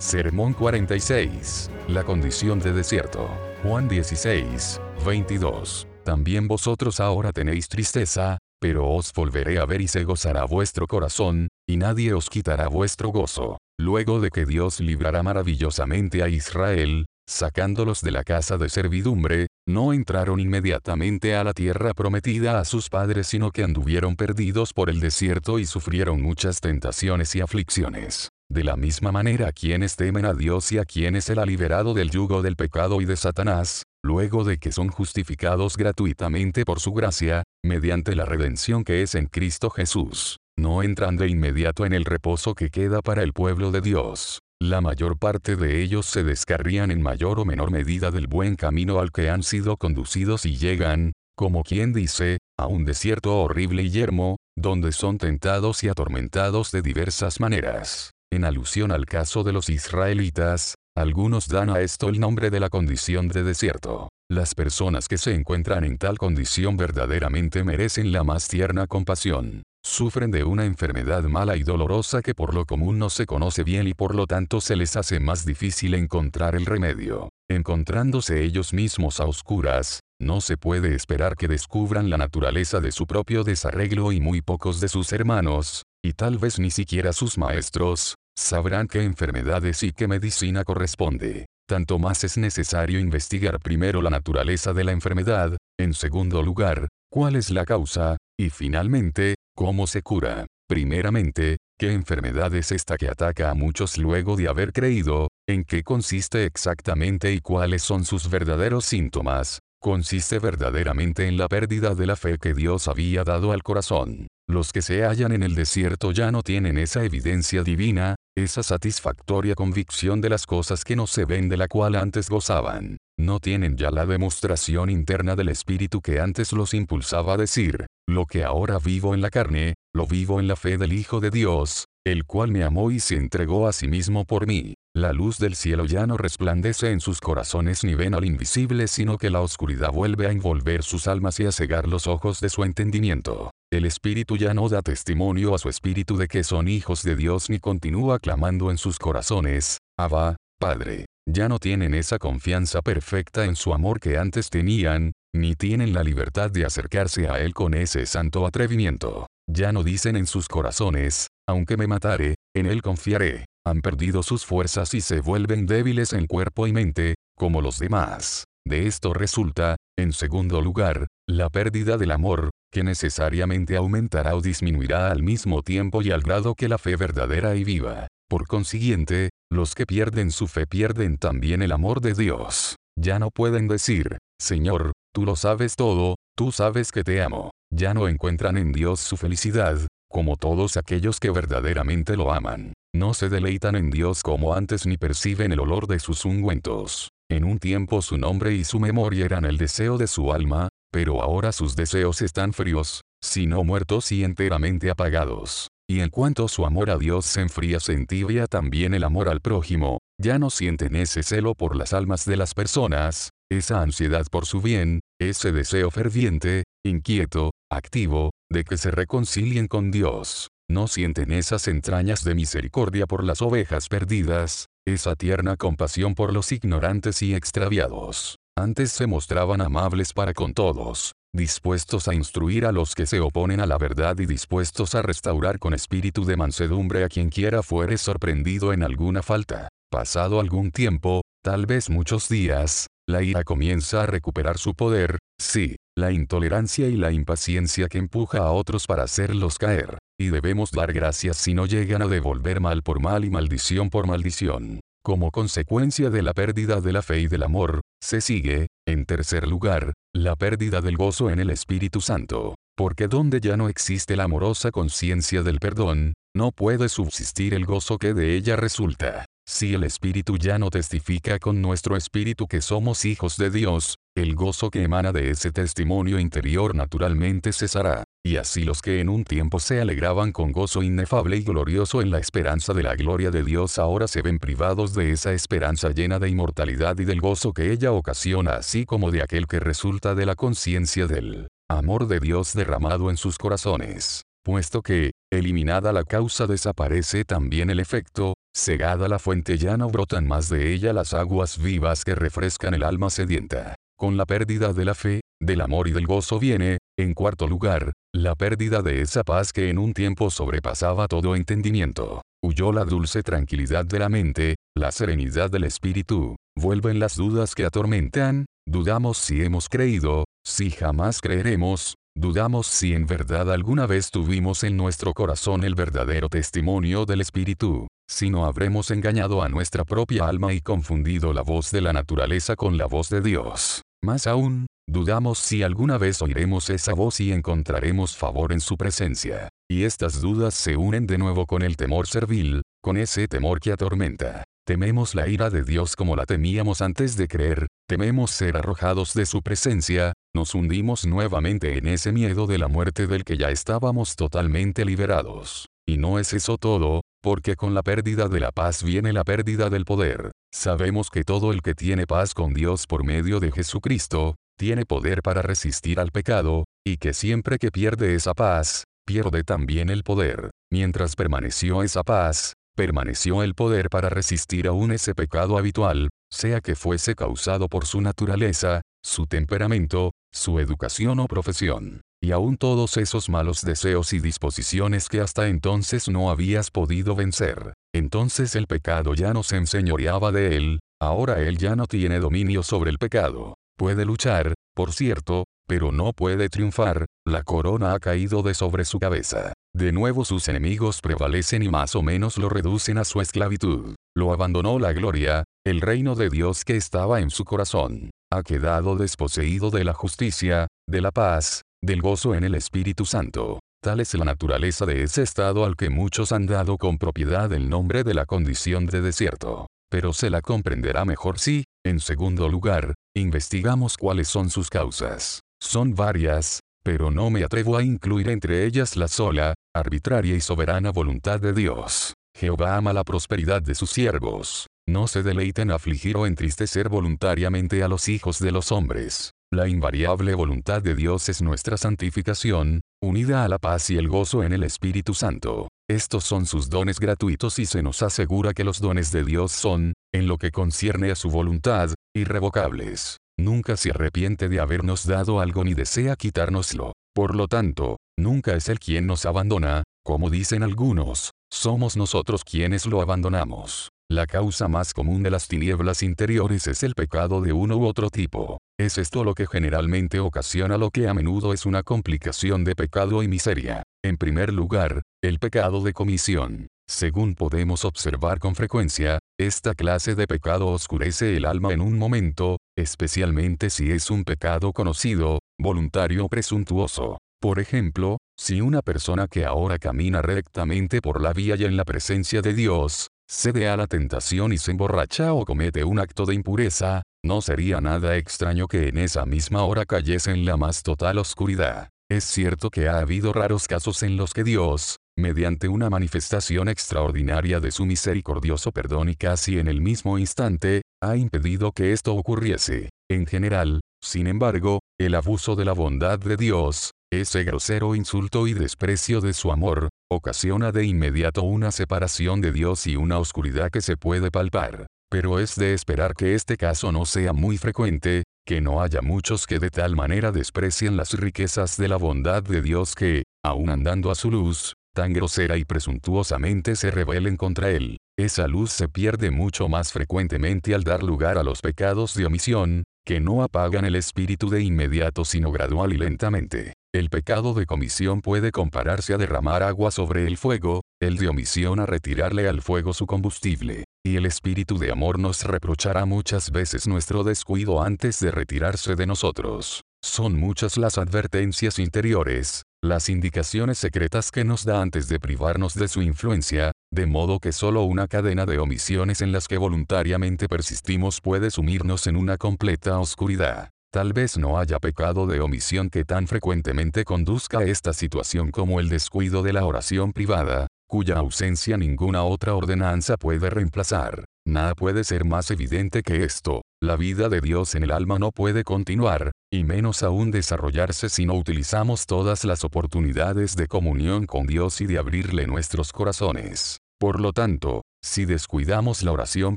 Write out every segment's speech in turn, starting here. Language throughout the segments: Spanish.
Sermón 46. La condición de desierto. Juan 16, 22. También vosotros ahora tenéis tristeza, pero os volveré a ver y se gozará vuestro corazón, y nadie os quitará vuestro gozo. Luego de que Dios librará maravillosamente a Israel, sacándolos de la casa de servidumbre, no entraron inmediatamente a la tierra prometida a sus padres sino que anduvieron perdidos por el desierto y sufrieron muchas tentaciones y aflicciones. De la misma manera quienes temen a Dios y a quienes Él ha liberado del yugo del pecado y de Satanás, luego de que son justificados gratuitamente por su gracia, mediante la redención que es en Cristo Jesús, no entran de inmediato en el reposo que queda para el pueblo de Dios. La mayor parte de ellos se descarrían en mayor o menor medida del buen camino al que han sido conducidos y llegan, como quien dice, a un desierto horrible y yermo, donde son tentados y atormentados de diversas maneras. En alusión al caso de los israelitas, algunos dan a esto el nombre de la condición de desierto. Las personas que se encuentran en tal condición verdaderamente merecen la más tierna compasión. Sufren de una enfermedad mala y dolorosa que por lo común no se conoce bien y por lo tanto se les hace más difícil encontrar el remedio. Encontrándose ellos mismos a oscuras, no se puede esperar que descubran la naturaleza de su propio desarreglo y muy pocos de sus hermanos, y tal vez ni siquiera sus maestros, sabrán qué enfermedades y qué medicina corresponde. Tanto más es necesario investigar primero la naturaleza de la enfermedad, en segundo lugar, cuál es la causa, y finalmente, cómo se cura. Primeramente, ¿qué enfermedad es esta que ataca a muchos luego de haber creído? ¿En qué consiste exactamente y cuáles son sus verdaderos síntomas? Consiste verdaderamente en la pérdida de la fe que Dios había dado al corazón. Los que se hallan en el desierto ya no tienen esa evidencia divina, esa satisfactoria convicción de las cosas que no se ven de la cual antes gozaban. No tienen ya la demostración interna del Espíritu que antes los impulsaba a decir, lo que ahora vivo en la carne, lo vivo en la fe del Hijo de Dios, el cual me amó y se entregó a sí mismo por mí. La luz del cielo ya no resplandece en sus corazones ni ven al invisible sino que la oscuridad vuelve a envolver sus almas y a cegar los ojos de su entendimiento. El Espíritu ya no da testimonio a su Espíritu de que son hijos de Dios ni continúa clamando en sus corazones, Abba, Padre. Ya no tienen esa confianza perfecta en su amor que antes tenían, ni tienen la libertad de acercarse a Él con ese santo atrevimiento. Ya no dicen en sus corazones, aunque me matare, en Él confiaré. Han perdido sus fuerzas y se vuelven débiles en cuerpo y mente, como los demás. De esto resulta, en segundo lugar, la pérdida del amor, que necesariamente aumentará o disminuirá al mismo tiempo y al grado que la fe verdadera y viva. Por consiguiente, los que pierden su fe pierden también el amor de Dios. Ya no pueden decir, Señor, tú lo sabes todo, tú sabes que te amo. Ya no encuentran en Dios su felicidad, como todos aquellos que verdaderamente lo aman. No se deleitan en Dios como antes ni perciben el olor de sus ungüentos. En un tiempo su nombre y su memoria eran el deseo de su alma, pero ahora sus deseos están fríos, sino muertos y enteramente apagados. Y en cuanto su amor a Dios se enfría se entibia también el amor al prójimo, ya no sienten ese celo por las almas de las personas, esa ansiedad por su bien, ese deseo ferviente, inquieto, activo, de que se reconcilien con Dios. No sienten esas entrañas de misericordia por las ovejas perdidas, esa tierna compasión por los ignorantes y extraviados. Antes se mostraban amables para con todos, dispuestos a instruir a los que se oponen a la verdad y dispuestos a restaurar con espíritu de mansedumbre a quien quiera fuere sorprendido en alguna falta. Pasado algún tiempo, tal vez muchos días, la ira comienza a recuperar su poder, sí, la intolerancia y la impaciencia que empuja a otros para hacerlos caer, y debemos dar gracias si no llegan a devolver mal por mal y maldición por maldición. Como consecuencia de la pérdida de la fe y del amor, se sigue, en tercer lugar, la pérdida del gozo en el Espíritu Santo. Porque donde ya no existe la amorosa conciencia del perdón, no puede subsistir el gozo que de ella resulta. Si el Espíritu ya no testifica con nuestro espíritu que somos hijos de Dios, el gozo que emana de ese testimonio interior naturalmente cesará. Y así los que en un tiempo se alegraban con gozo inefable y glorioso en la esperanza de la gloria de Dios ahora se ven privados de esa esperanza llena de inmortalidad y del gozo que ella ocasiona así como de aquel que resulta de la conciencia del amor de Dios derramado en sus corazones. Puesto que, eliminada la causa desaparece también el efecto, Cegada la fuente ya no brotan más de ella las aguas vivas que refrescan el alma sedienta. Con la pérdida de la fe, del amor y del gozo viene, en cuarto lugar, la pérdida de esa paz que en un tiempo sobrepasaba todo entendimiento. Huyó la dulce tranquilidad de la mente, la serenidad del espíritu, vuelven las dudas que atormentan, dudamos si hemos creído, si jamás creeremos, dudamos si en verdad alguna vez tuvimos en nuestro corazón el verdadero testimonio del espíritu, si no habremos engañado a nuestra propia alma y confundido la voz de la naturaleza con la voz de Dios. Más aún, dudamos si alguna vez oiremos esa voz y encontraremos favor en su presencia. Y estas dudas se unen de nuevo con el temor servil, con ese temor que atormenta. Tememos la ira de Dios como la temíamos antes de creer, tememos ser arrojados de su presencia, nos hundimos nuevamente en ese miedo de la muerte del que ya estábamos totalmente liberados. Y no es eso todo, porque con la pérdida de la paz viene la pérdida del poder. Sabemos que todo el que tiene paz con Dios por medio de Jesucristo, tiene poder para resistir al pecado, y que siempre que pierde esa paz, pierde también el poder. Mientras permaneció esa paz, permaneció el poder para resistir aún ese pecado habitual, sea que fuese causado por su naturaleza, su temperamento, su educación o profesión y aún todos esos malos deseos y disposiciones que hasta entonces no habías podido vencer. Entonces el pecado ya no se enseñoreaba de él, ahora él ya no tiene dominio sobre el pecado. Puede luchar, por cierto, pero no puede triunfar, la corona ha caído de sobre su cabeza. De nuevo sus enemigos prevalecen y más o menos lo reducen a su esclavitud. Lo abandonó la gloria, el reino de Dios que estaba en su corazón. Ha quedado desposeído de la justicia, de la paz, del gozo en el Espíritu Santo. Tal es la naturaleza de ese estado al que muchos han dado con propiedad el nombre de la condición de desierto. Pero se la comprenderá mejor si, en segundo lugar, investigamos cuáles son sus causas. Son varias, pero no me atrevo a incluir entre ellas la sola, arbitraria y soberana voluntad de Dios. Jehová ama la prosperidad de sus siervos. No se deleita en afligir o entristecer voluntariamente a los hijos de los hombres. La invariable voluntad de Dios es nuestra santificación, unida a la paz y el gozo en el Espíritu Santo. Estos son sus dones gratuitos y se nos asegura que los dones de Dios son, en lo que concierne a su voluntad, irrevocables. Nunca se arrepiente de habernos dado algo ni desea quitárnoslo. Por lo tanto, nunca es Él quien nos abandona, como dicen algunos, somos nosotros quienes lo abandonamos. La causa más común de las tinieblas interiores es el pecado de uno u otro tipo. Es esto lo que generalmente ocasiona lo que a menudo es una complicación de pecado y miseria. En primer lugar, el pecado de comisión. Según podemos observar con frecuencia, esta clase de pecado oscurece el alma en un momento, especialmente si es un pecado conocido, voluntario o presuntuoso. Por ejemplo, si una persona que ahora camina rectamente por la vía y en la presencia de Dios, cede a la tentación y se emborracha o comete un acto de impureza, no sería nada extraño que en esa misma hora cayese en la más total oscuridad. Es cierto que ha habido raros casos en los que Dios, mediante una manifestación extraordinaria de su misericordioso perdón y casi en el mismo instante, ha impedido que esto ocurriese. En general, sin embargo, el abuso de la bondad de Dios, ese grosero insulto y desprecio de su amor, ocasiona de inmediato una separación de Dios y una oscuridad que se puede palpar. Pero es de esperar que este caso no sea muy frecuente, que no haya muchos que de tal manera desprecien las riquezas de la bondad de Dios que, aun andando a su luz, tan grosera y presuntuosamente se rebelen contra él. Esa luz se pierde mucho más frecuentemente al dar lugar a los pecados de omisión, que no apagan el espíritu de inmediato sino gradual y lentamente. El pecado de comisión puede compararse a derramar agua sobre el fuego, el de omisión a retirarle al fuego su combustible. Y el espíritu de amor nos reprochará muchas veces nuestro descuido antes de retirarse de nosotros. Son muchas las advertencias interiores, las indicaciones secretas que nos da antes de privarnos de su influencia, de modo que solo una cadena de omisiones en las que voluntariamente persistimos puede sumirnos en una completa oscuridad. Tal vez no haya pecado de omisión que tan frecuentemente conduzca a esta situación como el descuido de la oración privada, cuya ausencia ninguna otra ordenanza puede reemplazar. Nada puede ser más evidente que esto, la vida de Dios en el alma no puede continuar, y menos aún desarrollarse si no utilizamos todas las oportunidades de comunión con Dios y de abrirle nuestros corazones. Por lo tanto, si descuidamos la oración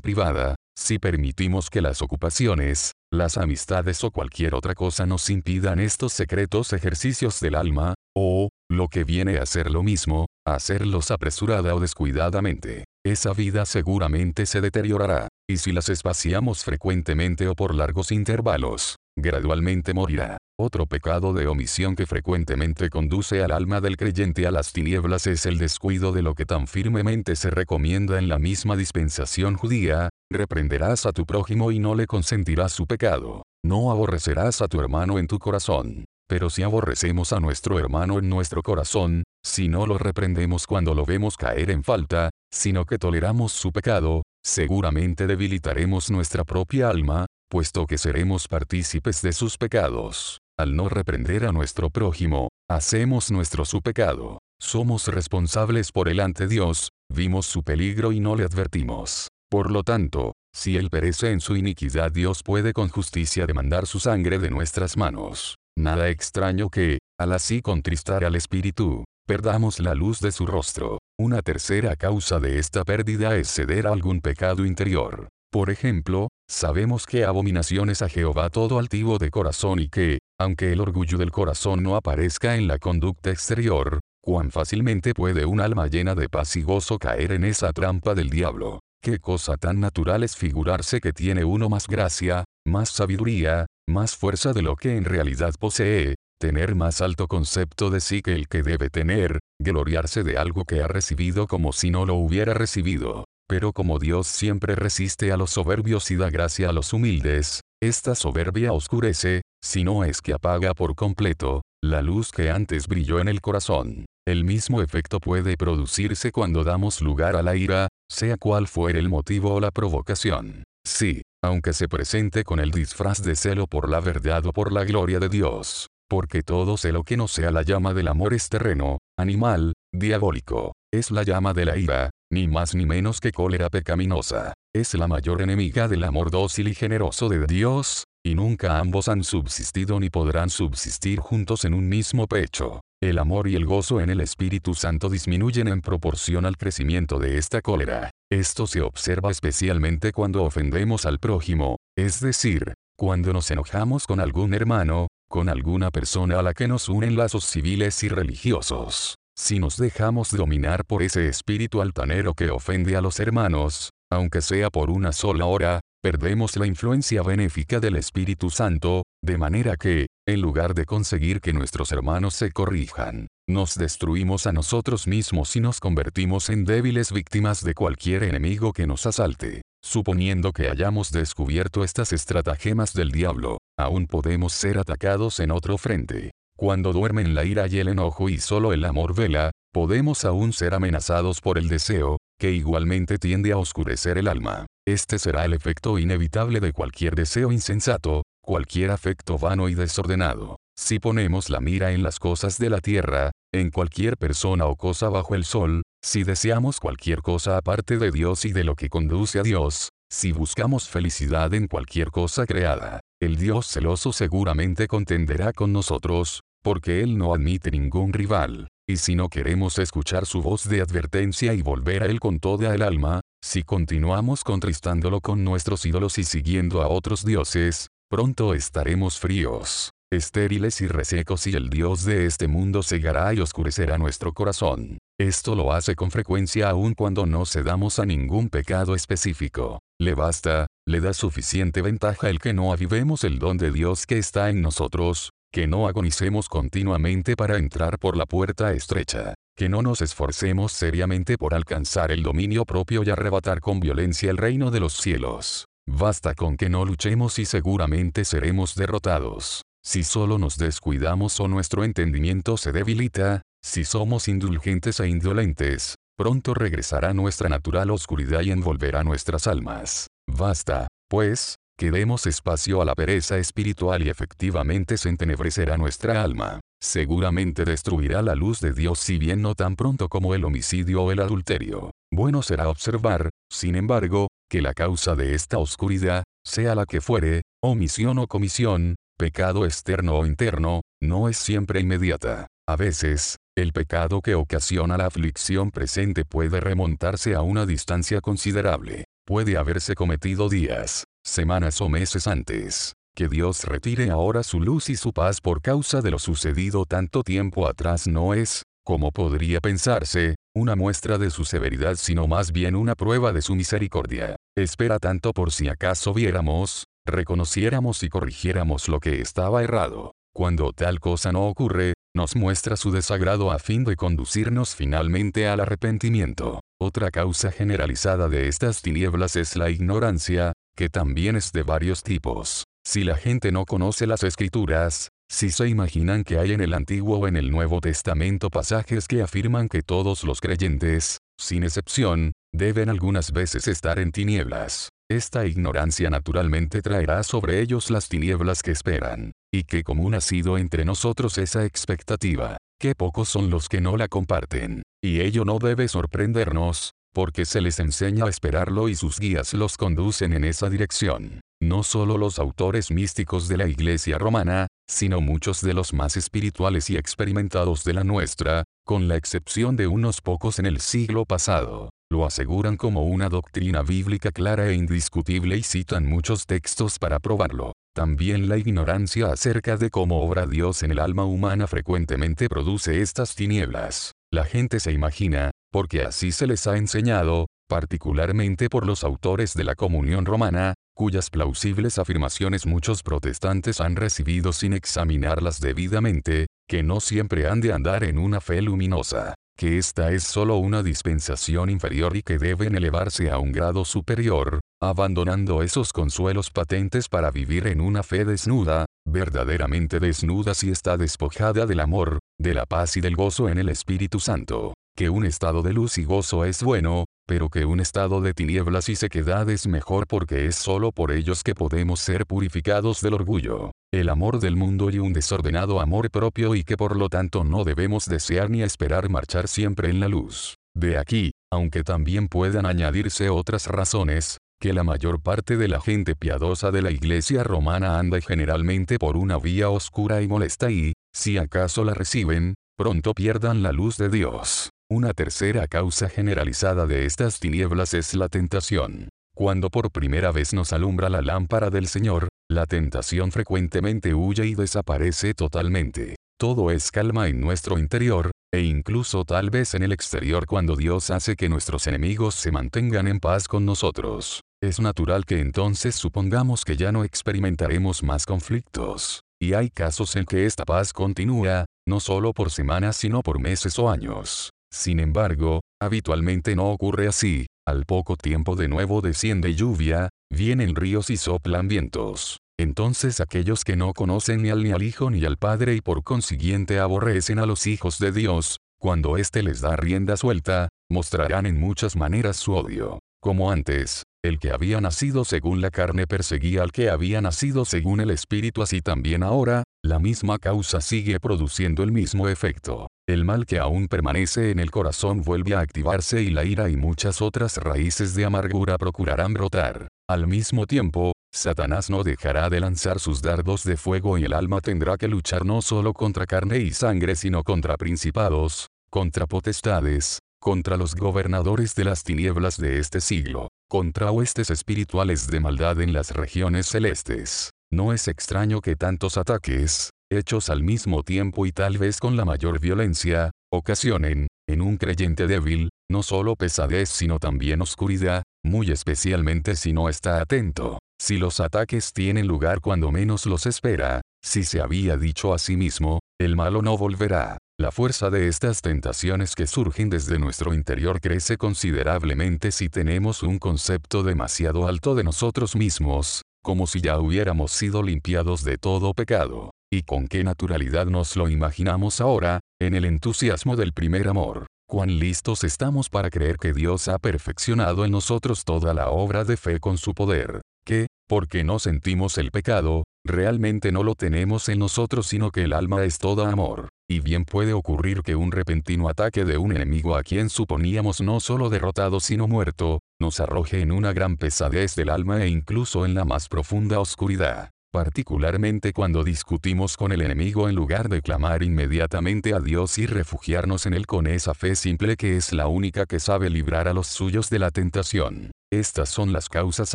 privada, si permitimos que las ocupaciones, las amistades o cualquier otra cosa nos impidan estos secretos ejercicios del alma, o, lo que viene a ser lo mismo, hacerlos apresurada o descuidadamente, esa vida seguramente se deteriorará, y si las espaciamos frecuentemente o por largos intervalos, gradualmente morirá. Otro pecado de omisión que frecuentemente conduce al alma del creyente a las tinieblas es el descuido de lo que tan firmemente se recomienda en la misma dispensación judía, reprenderás a tu prójimo y no le consentirás su pecado. No aborrecerás a tu hermano en tu corazón. Pero si aborrecemos a nuestro hermano en nuestro corazón, si no lo reprendemos cuando lo vemos caer en falta, sino que toleramos su pecado, seguramente debilitaremos nuestra propia alma, puesto que seremos partícipes de sus pecados. Al no reprender a nuestro prójimo, hacemos nuestro su pecado. Somos responsables por él ante Dios, vimos su peligro y no le advertimos. Por lo tanto, si él perece en su iniquidad Dios puede con justicia demandar su sangre de nuestras manos. Nada extraño que, al así contristar al Espíritu, perdamos la luz de su rostro. Una tercera causa de esta pérdida es ceder a algún pecado interior. Por ejemplo, sabemos que abominación es a Jehová todo altivo de corazón y que, aunque el orgullo del corazón no aparezca en la conducta exterior, cuán fácilmente puede un alma llena de paz y gozo caer en esa trampa del diablo. Qué cosa tan natural es figurarse que tiene uno más gracia, más sabiduría, más fuerza de lo que en realidad posee, tener más alto concepto de sí que el que debe tener, gloriarse de algo que ha recibido como si no lo hubiera recibido. Pero como Dios siempre resiste a los soberbios y da gracia a los humildes, esta soberbia oscurece, si no es que apaga por completo, la luz que antes brilló en el corazón. El mismo efecto puede producirse cuando damos lugar a la ira, sea cual fuere el motivo o la provocación. Sí, aunque se presente con el disfraz de celo por la verdad o por la gloria de Dios, porque todo celo que no sea la llama del amor es terreno, animal, diabólico, es la llama de la ira, ni más ni menos que cólera pecaminosa, es la mayor enemiga del amor dócil y generoso de Dios, y nunca ambos han subsistido ni podrán subsistir juntos en un mismo pecho. El amor y el gozo en el Espíritu Santo disminuyen en proporción al crecimiento de esta cólera. Esto se observa especialmente cuando ofendemos al prójimo, es decir, cuando nos enojamos con algún hermano, con alguna persona a la que nos unen lazos civiles y religiosos. Si nos dejamos dominar por ese espíritu altanero que ofende a los hermanos, aunque sea por una sola hora, perdemos la influencia benéfica del Espíritu Santo, de manera que, en lugar de conseguir que nuestros hermanos se corrijan, nos destruimos a nosotros mismos y nos convertimos en débiles víctimas de cualquier enemigo que nos asalte. Suponiendo que hayamos descubierto estas estratagemas del diablo, aún podemos ser atacados en otro frente. Cuando duermen la ira y el enojo y solo el amor vela, podemos aún ser amenazados por el deseo, que igualmente tiende a oscurecer el alma. Este será el efecto inevitable de cualquier deseo insensato, cualquier afecto vano y desordenado. Si ponemos la mira en las cosas de la tierra, en cualquier persona o cosa bajo el sol, si deseamos cualquier cosa aparte de Dios y de lo que conduce a Dios, si buscamos felicidad en cualquier cosa creada, el Dios celoso seguramente contenderá con nosotros, porque Él no admite ningún rival. Y si no queremos escuchar su voz de advertencia y volver a Él con toda el alma, si continuamos contristándolo con nuestros ídolos y siguiendo a otros dioses, pronto estaremos fríos estériles y resecos y el Dios de este mundo cegará y oscurecerá nuestro corazón. Esto lo hace con frecuencia aun cuando no cedamos a ningún pecado específico. Le basta, le da suficiente ventaja el que no avivemos el don de Dios que está en nosotros, que no agonicemos continuamente para entrar por la puerta estrecha, que no nos esforcemos seriamente por alcanzar el dominio propio y arrebatar con violencia el reino de los cielos. Basta con que no luchemos y seguramente seremos derrotados. Si solo nos descuidamos o nuestro entendimiento se debilita, si somos indulgentes e indolentes, pronto regresará nuestra natural oscuridad y envolverá nuestras almas. Basta, pues, que demos espacio a la pereza espiritual y efectivamente se entenebrecerá nuestra alma. Seguramente destruirá la luz de Dios si bien no tan pronto como el homicidio o el adulterio. Bueno será observar, sin embargo, que la causa de esta oscuridad, sea la que fuere, omisión o comisión, pecado externo o interno, no es siempre inmediata. A veces, el pecado que ocasiona la aflicción presente puede remontarse a una distancia considerable. Puede haberse cometido días, semanas o meses antes. Que Dios retire ahora su luz y su paz por causa de lo sucedido tanto tiempo atrás no es, como podría pensarse, una muestra de su severidad sino más bien una prueba de su misericordia. Espera tanto por si acaso viéramos, reconociéramos y corrigiéramos lo que estaba errado. Cuando tal cosa no ocurre, nos muestra su desagrado a fin de conducirnos finalmente al arrepentimiento. Otra causa generalizada de estas tinieblas es la ignorancia, que también es de varios tipos. Si la gente no conoce las escrituras, si se imaginan que hay en el Antiguo o en el Nuevo Testamento pasajes que afirman que todos los creyentes, sin excepción, deben algunas veces estar en tinieblas, esta ignorancia naturalmente traerá sobre ellos las tinieblas que esperan, y que común ha sido entre nosotros esa expectativa, que pocos son los que no la comparten, y ello no debe sorprendernos, porque se les enseña a esperarlo y sus guías los conducen en esa dirección. No solo los autores místicos de la Iglesia romana, sino muchos de los más espirituales y experimentados de la nuestra, con la excepción de unos pocos en el siglo pasado, lo aseguran como una doctrina bíblica clara e indiscutible y citan muchos textos para probarlo. También la ignorancia acerca de cómo obra Dios en el alma humana frecuentemente produce estas tinieblas. La gente se imagina, porque así se les ha enseñado, particularmente por los autores de la comunión romana, cuyas plausibles afirmaciones muchos protestantes han recibido sin examinarlas debidamente, que no siempre han de andar en una fe luminosa, que esta es solo una dispensación inferior y que deben elevarse a un grado superior, abandonando esos consuelos patentes para vivir en una fe desnuda, verdaderamente desnuda si está despojada del amor, de la paz y del gozo en el Espíritu Santo que un estado de luz y gozo es bueno, pero que un estado de tinieblas y sequedad es mejor porque es solo por ellos que podemos ser purificados del orgullo, el amor del mundo y un desordenado amor propio y que por lo tanto no debemos desear ni esperar marchar siempre en la luz. De aquí, aunque también puedan añadirse otras razones, que la mayor parte de la gente piadosa de la iglesia romana anda generalmente por una vía oscura y molesta y, si acaso la reciben, pronto pierdan la luz de Dios. Una tercera causa generalizada de estas tinieblas es la tentación. Cuando por primera vez nos alumbra la lámpara del Señor, la tentación frecuentemente huye y desaparece totalmente. Todo es calma en nuestro interior, e incluso tal vez en el exterior cuando Dios hace que nuestros enemigos se mantengan en paz con nosotros. Es natural que entonces supongamos que ya no experimentaremos más conflictos. Y hay casos en que esta paz continúa, no solo por semanas sino por meses o años. Sin embargo, habitualmente no ocurre así, al poco tiempo de nuevo desciende lluvia, vienen ríos y soplan vientos. Entonces aquellos que no conocen ni al ni al Hijo ni al Padre y por consiguiente aborrecen a los hijos de Dios, cuando éste les da rienda suelta, mostrarán en muchas maneras su odio. Como antes, el que había nacido según la carne perseguía al que había nacido según el Espíritu así también ahora, la misma causa sigue produciendo el mismo efecto. El mal que aún permanece en el corazón vuelve a activarse y la ira y muchas otras raíces de amargura procurarán brotar. Al mismo tiempo, Satanás no dejará de lanzar sus dardos de fuego y el alma tendrá que luchar no solo contra carne y sangre sino contra principados, contra potestades, contra los gobernadores de las tinieblas de este siglo, contra huestes espirituales de maldad en las regiones celestes. No es extraño que tantos ataques, hechos al mismo tiempo y tal vez con la mayor violencia, ocasionen, en un creyente débil, no solo pesadez sino también oscuridad, muy especialmente si no está atento. Si los ataques tienen lugar cuando menos los espera, si se había dicho a sí mismo, el malo no volverá. La fuerza de estas tentaciones que surgen desde nuestro interior crece considerablemente si tenemos un concepto demasiado alto de nosotros mismos, como si ya hubiéramos sido limpiados de todo pecado. Y con qué naturalidad nos lo imaginamos ahora, en el entusiasmo del primer amor. Cuán listos estamos para creer que Dios ha perfeccionado en nosotros toda la obra de fe con su poder, que, porque no sentimos el pecado, realmente no lo tenemos en nosotros sino que el alma es toda amor. Y bien puede ocurrir que un repentino ataque de un enemigo a quien suponíamos no solo derrotado sino muerto, nos arroje en una gran pesadez del alma e incluso en la más profunda oscuridad. particularmente cuando discutimos con el enemigo en lugar de clamar inmediatamente a Dios y refugiarnos en Él con esa fe simple que es la única que sabe librar a los suyos de la tentación. Estas son las causas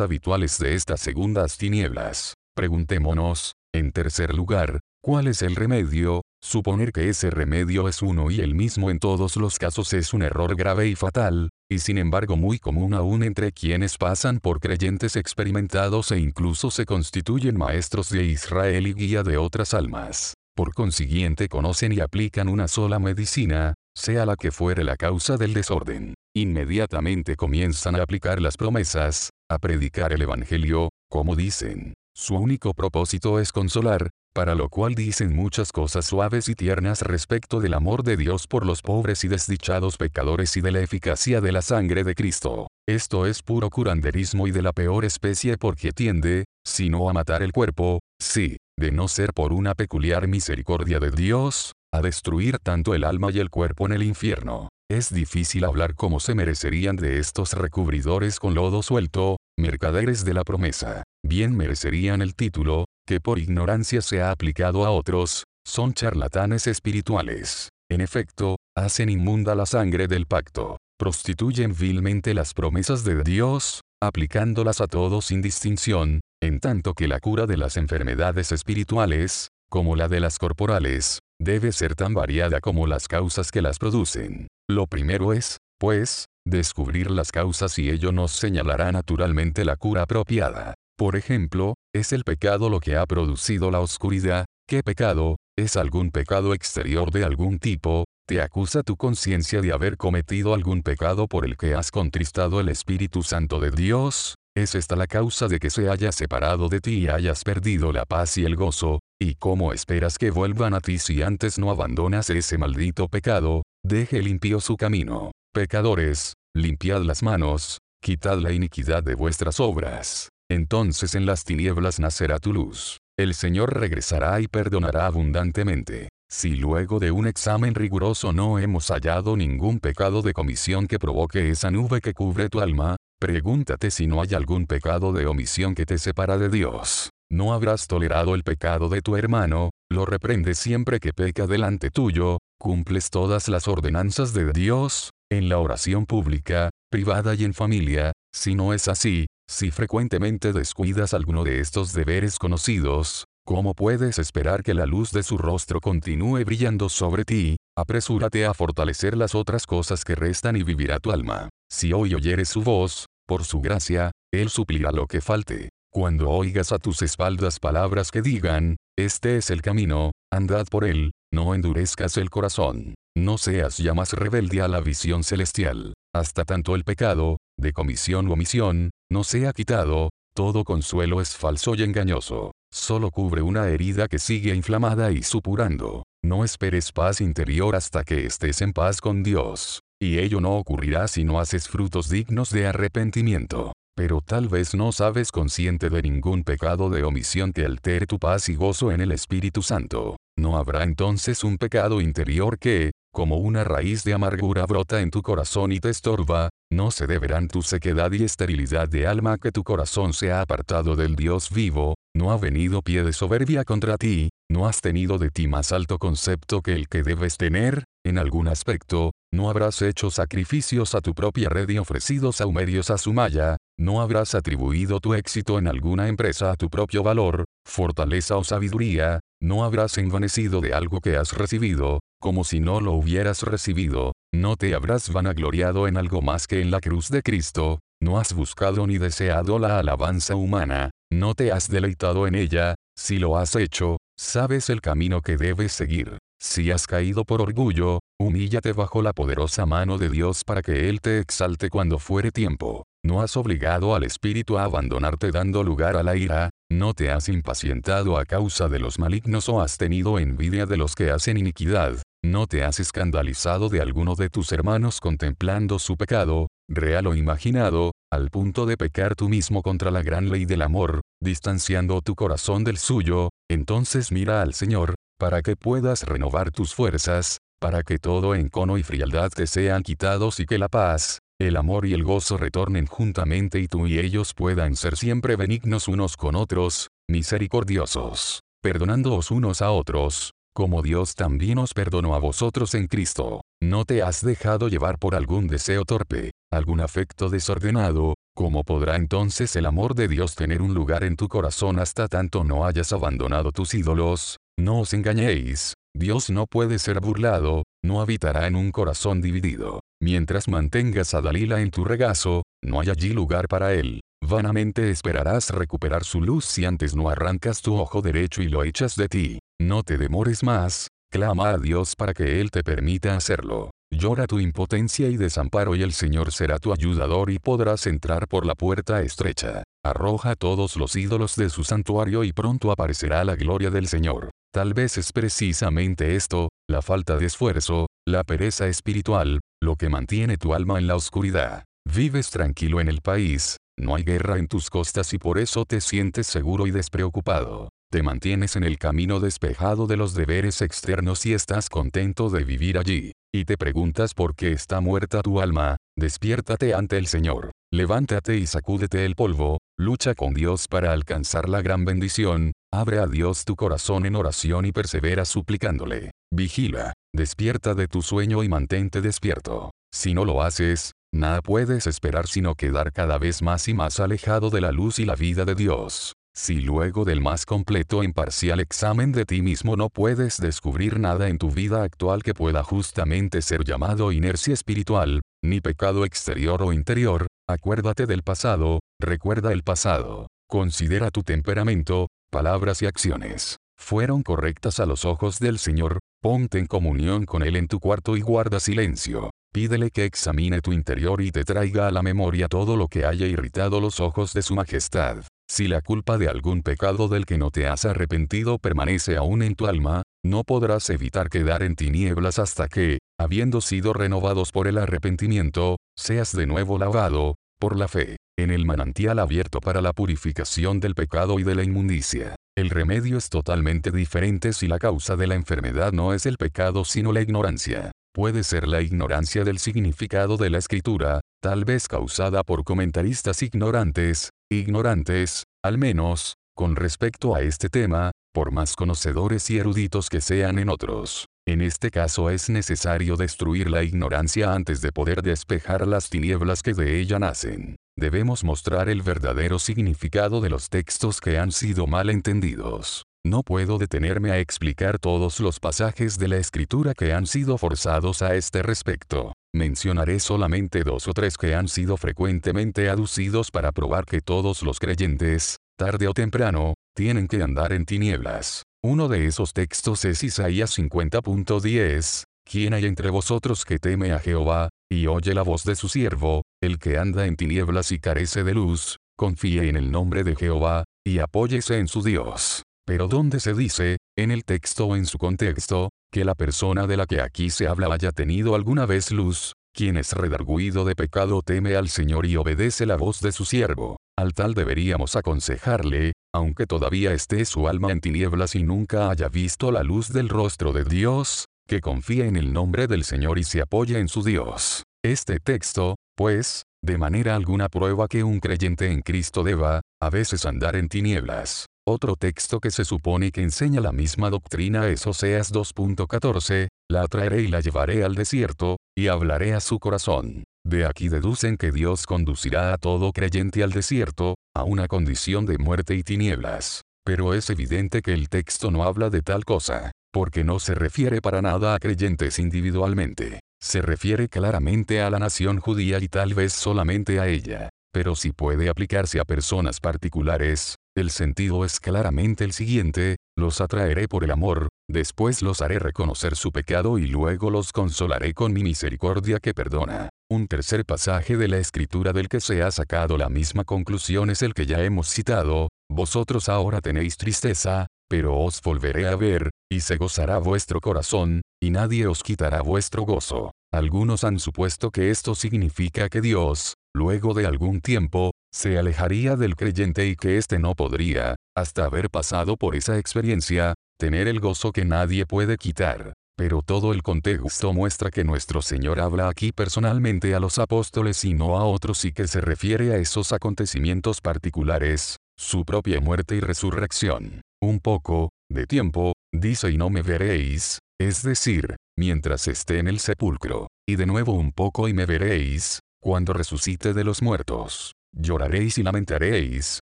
habituales de estas segundas tinieblas. Preguntémonos, en tercer lugar, ¿cuál es el remedio? Suponer que ese remedio es uno y el mismo en todos los casos es un error grave y fatal, y sin embargo muy común aún entre quienes pasan por creyentes experimentados e incluso se constituyen maestros de Israel y guía de otras almas. Por consiguiente conocen y aplican una sola medicina, sea la que fuere la causa del desorden. Inmediatamente comienzan a aplicar las promesas, a predicar el Evangelio, como dicen. Su único propósito es consolar, para lo cual dicen muchas cosas suaves y tiernas respecto del amor de Dios por los pobres y desdichados pecadores y de la eficacia de la sangre de Cristo. Esto es puro curanderismo y de la peor especie porque tiende, si no a matar el cuerpo, sí, de no ser por una peculiar misericordia de Dios, a destruir tanto el alma y el cuerpo en el infierno. Es difícil hablar como se merecerían de estos recubridores con lodo suelto, mercaderes de la promesa. Bien merecerían el título, que por ignorancia se ha aplicado a otros, son charlatanes espirituales. En efecto, hacen inmunda la sangre del pacto, prostituyen vilmente las promesas de Dios, aplicándolas a todos sin distinción, en tanto que la cura de las enfermedades espirituales, como la de las corporales, debe ser tan variada como las causas que las producen. Lo primero es, pues, descubrir las causas y ello nos señalará naturalmente la cura apropiada. Por ejemplo, ¿es el pecado lo que ha producido la oscuridad? ¿Qué pecado? ¿Es algún pecado exterior de algún tipo? ¿Te acusa tu conciencia de haber cometido algún pecado por el que has contristado el Espíritu Santo de Dios? ¿Es esta la causa de que se haya separado de ti y hayas perdido la paz y el gozo? ¿Y cómo esperas que vuelvan a ti si antes no abandonas ese maldito pecado? Deje limpio su camino. Pecadores, limpiad las manos, quitad la iniquidad de vuestras obras. Entonces en las tinieblas nacerá tu luz. El Señor regresará y perdonará abundantemente. Si luego de un examen riguroso no hemos hallado ningún pecado de comisión que provoque esa nube que cubre tu alma, pregúntate si no hay algún pecado de omisión que te separa de Dios. No habrás tolerado el pecado de tu hermano, lo reprendes siempre que peca delante tuyo, cumples todas las ordenanzas de Dios, en la oración pública, privada y en familia, si no es así, si frecuentemente descuidas alguno de estos deberes conocidos, ¿cómo puedes esperar que la luz de su rostro continúe brillando sobre ti? Apresúrate a fortalecer las otras cosas que restan y vivirá tu alma. Si hoy oyeres su voz, por su gracia, Él suplirá lo que falte. Cuando oigas a tus espaldas palabras que digan, este es el camino, andad por él, no endurezcas el corazón. No seas ya más rebelde a la visión celestial. Hasta tanto el pecado, de comisión o omisión, no sea quitado, todo consuelo es falso y engañoso. Solo cubre una herida que sigue inflamada y supurando. No esperes paz interior hasta que estés en paz con Dios. Y ello no ocurrirá si no haces frutos dignos de arrepentimiento. Pero tal vez no sabes consciente de ningún pecado de omisión que altere tu paz y gozo en el Espíritu Santo. No habrá entonces un pecado interior que, como una raíz de amargura brota en tu corazón y te estorba, no se deberán tu sequedad y esterilidad de alma que tu corazón se ha apartado del Dios vivo, no ha venido pie de soberbia contra ti, no has tenido de ti más alto concepto que el que debes tener, en algún aspecto, no habrás hecho sacrificios a tu propia red y ofrecido saumerios a su malla, no habrás atribuido tu éxito en alguna empresa a tu propio valor, fortaleza o sabiduría, no habrás envanecido de algo que has recibido, como si no lo hubieras recibido, no te habrás vanagloriado en algo más que en la cruz de Cristo, no has buscado ni deseado la alabanza humana, no te has deleitado en ella, si lo has hecho, sabes el camino que debes seguir. Si has caído por orgullo, humíllate bajo la poderosa mano de Dios para que Él te exalte cuando fuere tiempo. No has obligado al espíritu a abandonarte dando lugar a la ira, no te has impacientado a causa de los malignos o has tenido envidia de los que hacen iniquidad, no te has escandalizado de alguno de tus hermanos contemplando su pecado, real o imaginado, al punto de pecar tú mismo contra la gran ley del amor, distanciando tu corazón del suyo, entonces mira al Señor, para que puedas renovar tus fuerzas, para que todo encono y frialdad te sean quitados y que la paz, el amor y el gozo retornen juntamente y tú y ellos puedan ser siempre benignos unos con otros, misericordiosos, perdonándoos unos a otros, como Dios también os perdonó a vosotros en Cristo. No te has dejado llevar por algún deseo torpe, algún afecto desordenado, ¿cómo podrá entonces el amor de Dios tener un lugar en tu corazón hasta tanto no hayas abandonado tus ídolos? No os engañéis, Dios no puede ser burlado, no habitará en un corazón dividido. Mientras mantengas a Dalila en tu regazo, no hay allí lugar para él. Vanamente esperarás recuperar su luz si antes no arrancas tu ojo derecho y lo echas de ti. No te demores más, clama a Dios para que Él te permita hacerlo. Llora tu impotencia y desamparo y el Señor será tu ayudador y podrás entrar por la puerta estrecha. Arroja todos los ídolos de su santuario y pronto aparecerá la gloria del Señor. Tal vez es precisamente esto, la falta de esfuerzo, la pereza espiritual, lo que mantiene tu alma en la oscuridad. Vives tranquilo en el país, no hay guerra en tus costas y por eso te sientes seguro y despreocupado. Te mantienes en el camino despejado de los deberes externos y estás contento de vivir allí. Y te preguntas por qué está muerta tu alma, despiértate ante el Señor. Levántate y sacúdete el polvo, lucha con Dios para alcanzar la gran bendición, abre a Dios tu corazón en oración y persevera suplicándole. Vigila, despierta de tu sueño y mantente despierto. Si no lo haces, nada puedes esperar sino quedar cada vez más y más alejado de la luz y la vida de Dios. Si luego del más completo e imparcial examen de ti mismo no puedes descubrir nada en tu vida actual que pueda justamente ser llamado inercia espiritual, ni pecado exterior o interior, acuérdate del pasado, recuerda el pasado, considera tu temperamento, palabras y acciones. Fueron correctas a los ojos del Señor, ponte en comunión con Él en tu cuarto y guarda silencio. Pídele que examine tu interior y te traiga a la memoria todo lo que haya irritado los ojos de su majestad. Si la culpa de algún pecado del que no te has arrepentido permanece aún en tu alma, no podrás evitar quedar en tinieblas hasta que, habiendo sido renovados por el arrepentimiento, seas de nuevo lavado, por la fe, en el manantial abierto para la purificación del pecado y de la inmundicia. El remedio es totalmente diferente si la causa de la enfermedad no es el pecado sino la ignorancia. Puede ser la ignorancia del significado de la escritura, tal vez causada por comentaristas ignorantes, ignorantes, al menos, con respecto a este tema, por más conocedores y eruditos que sean en otros. En este caso es necesario destruir la ignorancia antes de poder despejar las tinieblas que de ella nacen. Debemos mostrar el verdadero significado de los textos que han sido mal entendidos. No puedo detenerme a explicar todos los pasajes de la escritura que han sido forzados a este respecto. Mencionaré solamente dos o tres que han sido frecuentemente aducidos para probar que todos los creyentes, tarde o temprano, tienen que andar en tinieblas. Uno de esos textos es Isaías 50.10, ¿Quién hay entre vosotros que teme a Jehová, y oye la voz de su siervo, el que anda en tinieblas y carece de luz, confíe en el nombre de Jehová, y apóyese en su Dios? Pero ¿dónde se dice, en el texto o en su contexto, que la persona de la que aquí se habla haya tenido alguna vez luz, quien es redarguido de pecado teme al Señor y obedece la voz de su siervo. Al tal deberíamos aconsejarle, aunque todavía esté su alma en tinieblas y nunca haya visto la luz del rostro de Dios, que confíe en el nombre del Señor y se apoye en su Dios. Este texto, pues, de manera alguna prueba que un creyente en Cristo deba, a veces andar en tinieblas. Otro texto que se supone que enseña la misma doctrina es Oseas 2.14, la traeré y la llevaré al desierto, y hablaré a su corazón. De aquí deducen que Dios conducirá a todo creyente al desierto, a una condición de muerte y tinieblas. Pero es evidente que el texto no habla de tal cosa, porque no se refiere para nada a creyentes individualmente. Se refiere claramente a la nación judía y tal vez solamente a ella. Pero si puede aplicarse a personas particulares, el sentido es claramente el siguiente, los atraeré por el amor, después los haré reconocer su pecado y luego los consolaré con mi misericordia que perdona. Un tercer pasaje de la escritura del que se ha sacado la misma conclusión es el que ya hemos citado, vosotros ahora tenéis tristeza, pero os volveré a ver, y se gozará vuestro corazón, y nadie os quitará vuestro gozo. Algunos han supuesto que esto significa que Dios, luego de algún tiempo, se alejaría del creyente y que éste no podría, hasta haber pasado por esa experiencia, tener el gozo que nadie puede quitar. Pero todo el contexto muestra que nuestro Señor habla aquí personalmente a los apóstoles y no a otros y que se refiere a esos acontecimientos particulares, su propia muerte y resurrección. Un poco, de tiempo, dice y no me veréis, es decir, mientras esté en el sepulcro, y de nuevo un poco y me veréis, cuando resucite de los muertos. Lloraréis y lamentaréis,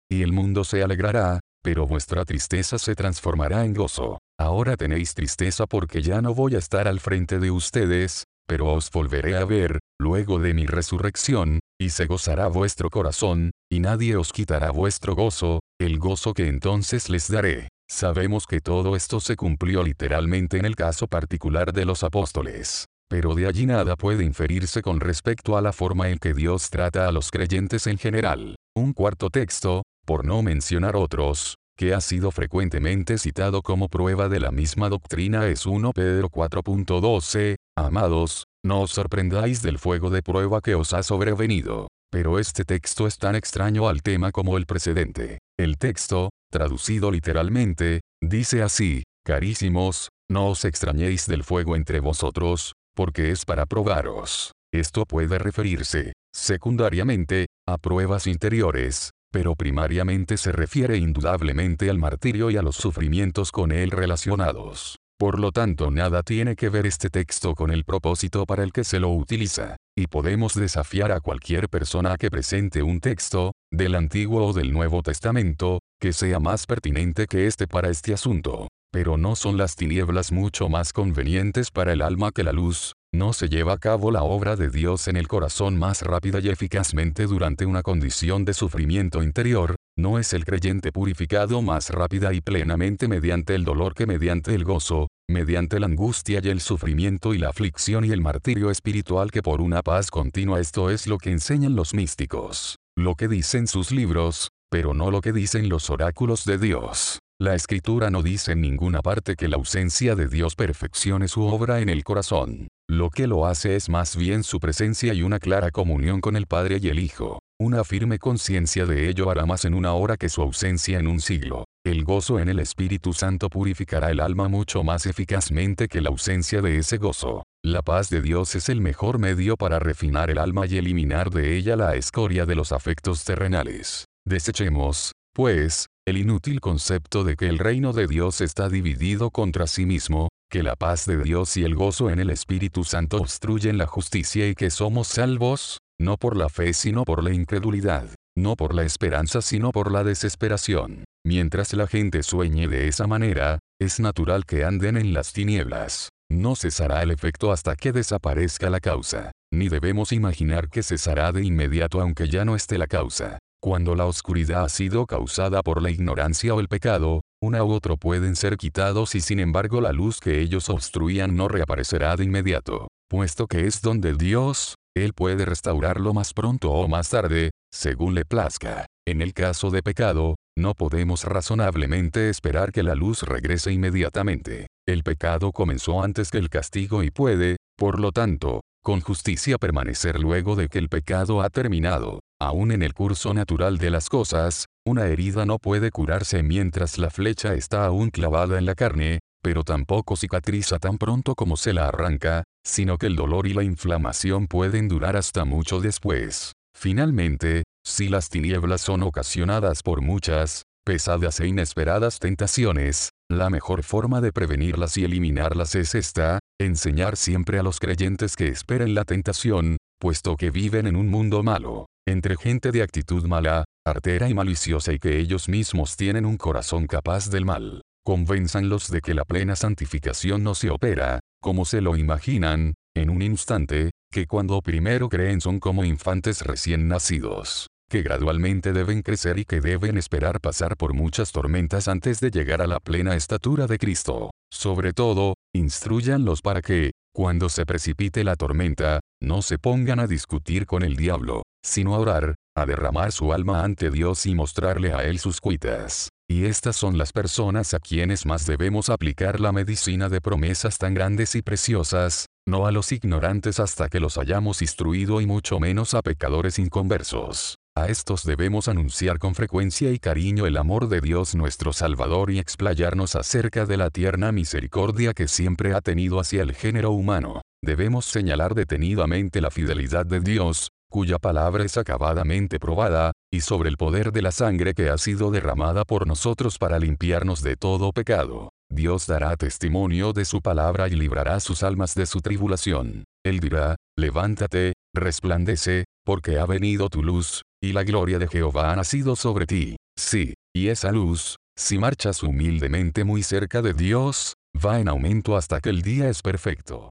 y el mundo se alegrará, pero vuestra tristeza se transformará en gozo. Ahora tenéis tristeza porque ya no voy a estar al frente de ustedes, pero os volveré a ver, luego de mi resurrección, y se gozará vuestro corazón, y nadie os quitará vuestro gozo, el gozo que entonces les daré. Sabemos que todo esto se cumplió literalmente en el caso particular de los apóstoles. Pero de allí nada puede inferirse con respecto a la forma en que Dios trata a los creyentes en general. Un cuarto texto, por no mencionar otros, que ha sido frecuentemente citado como prueba de la misma doctrina es 1 Pedro 4.12, Amados, no os sorprendáis del fuego de prueba que os ha sobrevenido. Pero este texto es tan extraño al tema como el precedente. El texto, traducido literalmente, dice así, Carísimos, no os extrañéis del fuego entre vosotros, porque es para probaros. Esto puede referirse, secundariamente, a pruebas interiores, pero primariamente se refiere indudablemente al martirio y a los sufrimientos con él relacionados. Por lo tanto, nada tiene que ver este texto con el propósito para el que se lo utiliza, y podemos desafiar a cualquier persona que presente un texto, del Antiguo o del Nuevo Testamento, que sea más pertinente que este para este asunto. Pero no son las tinieblas mucho más convenientes para el alma que la luz, no se lleva a cabo la obra de Dios en el corazón más rápida y eficazmente durante una condición de sufrimiento interior, no es el creyente purificado más rápida y plenamente mediante el dolor que mediante el gozo, mediante la angustia y el sufrimiento y la aflicción y el martirio espiritual que por una paz continua. Esto es lo que enseñan los místicos, lo que dicen sus libros, pero no lo que dicen los oráculos de Dios. La escritura no dice en ninguna parte que la ausencia de Dios perfeccione su obra en el corazón. Lo que lo hace es más bien su presencia y una clara comunión con el Padre y el Hijo. Una firme conciencia de ello hará más en una hora que su ausencia en un siglo. El gozo en el Espíritu Santo purificará el alma mucho más eficazmente que la ausencia de ese gozo. La paz de Dios es el mejor medio para refinar el alma y eliminar de ella la escoria de los afectos terrenales. Desechemos, pues, el inútil concepto de que el reino de Dios está dividido contra sí mismo, que la paz de Dios y el gozo en el Espíritu Santo obstruyen la justicia y que somos salvos, no por la fe sino por la incredulidad, no por la esperanza sino por la desesperación. Mientras la gente sueñe de esa manera, es natural que anden en las tinieblas. No cesará el efecto hasta que desaparezca la causa. Ni debemos imaginar que cesará de inmediato aunque ya no esté la causa. Cuando la oscuridad ha sido causada por la ignorancia o el pecado, una u otro pueden ser quitados y sin embargo la luz que ellos obstruían no reaparecerá de inmediato, puesto que es donde Dios, Él puede restaurarlo más pronto o más tarde, según le plazca. En el caso de pecado, no podemos razonablemente esperar que la luz regrese inmediatamente. El pecado comenzó antes que el castigo y puede, por lo tanto, con justicia permanecer luego de que el pecado ha terminado. Aún en el curso natural de las cosas, una herida no puede curarse mientras la flecha está aún clavada en la carne, pero tampoco cicatriza tan pronto como se la arranca, sino que el dolor y la inflamación pueden durar hasta mucho después. Finalmente, si las tinieblas son ocasionadas por muchas, pesadas e inesperadas tentaciones, la mejor forma de prevenirlas y eliminarlas es esta, enseñar siempre a los creyentes que esperen la tentación, puesto que viven en un mundo malo entre gente de actitud mala, artera y maliciosa y que ellos mismos tienen un corazón capaz del mal. Convénzanlos de que la plena santificación no se opera, como se lo imaginan, en un instante, que cuando primero creen son como infantes recién nacidos, que gradualmente deben crecer y que deben esperar pasar por muchas tormentas antes de llegar a la plena estatura de Cristo. Sobre todo, instruyanlos para que, cuando se precipite la tormenta, no se pongan a discutir con el diablo, sino a orar, a derramar su alma ante Dios y mostrarle a Él sus cuitas. Y estas son las personas a quienes más debemos aplicar la medicina de promesas tan grandes y preciosas, no a los ignorantes hasta que los hayamos instruido y mucho menos a pecadores inconversos. A estos debemos anunciar con frecuencia y cariño el amor de Dios nuestro Salvador y explayarnos acerca de la tierna misericordia que siempre ha tenido hacia el género humano. Debemos señalar detenidamente la fidelidad de Dios, cuya palabra es acabadamente probada, y sobre el poder de la sangre que ha sido derramada por nosotros para limpiarnos de todo pecado. Dios dará testimonio de su palabra y librará sus almas de su tribulación. Él dirá, levántate, resplandece, porque ha venido tu luz, y la gloria de Jehová ha nacido sobre ti. Sí, y esa luz, si marchas humildemente muy cerca de Dios, va en aumento hasta que el día es perfecto.